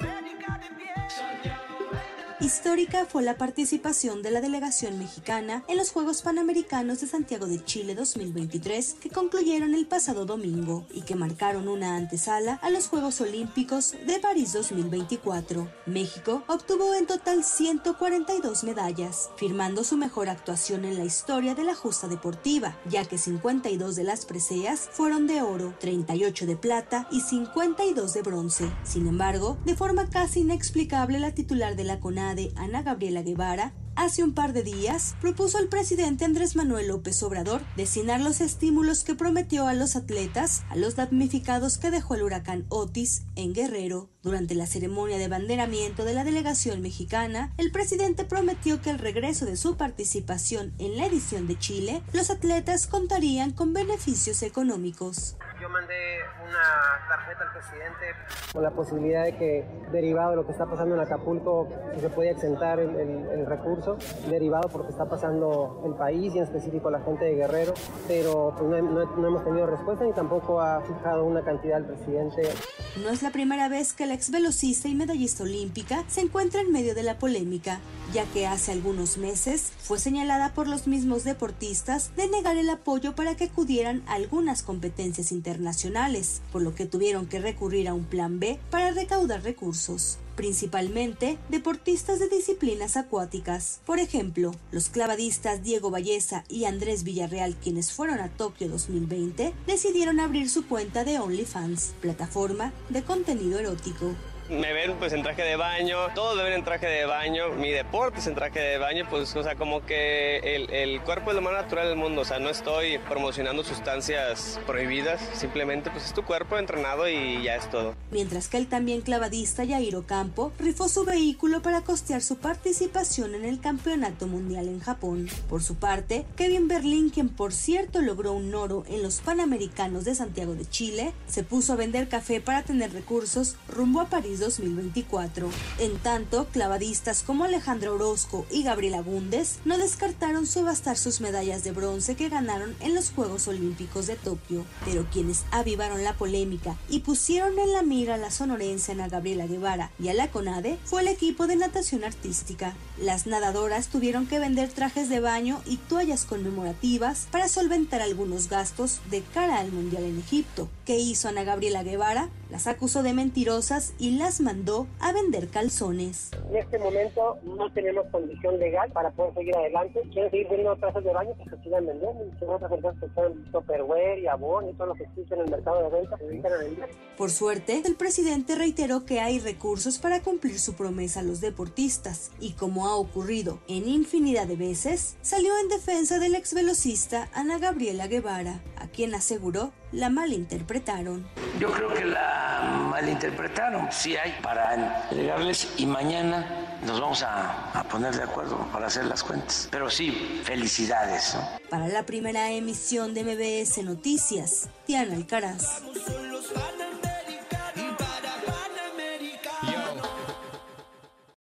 Medical de pie. Histórica fue la participación de la delegación mexicana en los Juegos Panamericanos de Santiago de Chile 2023 que concluyeron el pasado domingo y que marcaron una antesala a los Juegos Olímpicos de París 2024. México obtuvo en total 142 medallas, firmando su mejor actuación en la historia de la justa deportiva, ya que 52 de las preseas fueron de oro, 38 de plata y 52 de bronce. Sin embargo, de forma casi inexplicable la titular de la CONADE Ana Gabriela Guevara, hace un par de días propuso al presidente Andrés Manuel López Obrador destinar los estímulos que prometió a los atletas a los damnificados que dejó el huracán Otis en Guerrero. Durante la ceremonia de banderamiento de la delegación mexicana, el presidente prometió que al regreso de su participación en la edición de Chile, los atletas contarían con beneficios económicos. Yo mandé una tarjeta al presidente con la posibilidad de que, derivado de lo que está pasando en Acapulco, se pueda exentar el, recurso, derivado por lo que está pasando el país y en específico la gente de Guerrero, pero pues, no, hemos tenido respuesta ni tampoco ha fijado una cantidad el presidente. No es la primera vez que la ex velocista y medallista olímpica se encuentra en medio de la polémica, ya que hace algunos meses fue señalada por los mismos deportistas de negar el apoyo para que acudieran algunas competencias internacionales internacionales, por lo que tuvieron que recurrir a un plan B para recaudar recursos principalmente deportistas de disciplinas acuáticas. Por ejemplo, los clavadistas Diego Valleza y Andrés Villarreal, quienes fueron a Tokio 2020, decidieron abrir su cuenta de OnlyFans, plataforma de contenido erótico me ven pues en traje de baño, todos me ven en traje de baño, mi deporte es en traje de baño, pues o sea, como que el, el, cuerpo es lo más natural del mundo, o sea, no estoy promocionando sustancias prohibidas, simplemente pues es tu cuerpo entrenado y ya es todo. Mientras que el también clavadista Yairo Campo rifó su vehículo para costear su participación en el Campeonato Mundial en Japón. Por su parte, Kevin Berlín, quien por cierto logró un oro en los Panamericanos de Santiago de Chile, se puso a vender café para tener recursos rumbo a París 2024. En tanto, clavadistas como Alejandra Orozco y Gabriela Bundes no descartaron subastar sus medallas de bronce que ganaron en los Juegos Olímpicos de Tokio, pero quienes avivaron la polémica y pusieron en la mira a la sonorense Ana Gabriela Guevara y a la CONADE fue el equipo de natación artística. Las nadadoras tuvieron que vender trajes de baño y toallas conmemorativas para solventar algunos gastos de cara al Mundial en Egipto. ¿Qué hizo Ana Gabriela Guevara? Las acusó de mentirosas y las mandó a vender calzones. En este momento no tenemos condición legal para poder seguir adelante. Quieren seguir vendiendo trazas de baño, que se sigan vendiendo. Y otras empresas que son Tupperware y Avon y todo lo que existe en el mercado de venta se dedican a vender. Por suerte, el presidente reiteró que hay recursos para cumplir su promesa a los deportistas y como ha ocurrido en infinidad de veces, salió en defensa del ex velocista Ana Gabriela Guevara, a quien aseguró la malinterpretaron. Yo creo que la malinterpretaron, sí hay para entregarles y mañana nos vamos a, poner de acuerdo para hacer las cuentas. Pero sí, felicidades. Para la primera emisión de MBS Noticias, Tiana Alcaraz.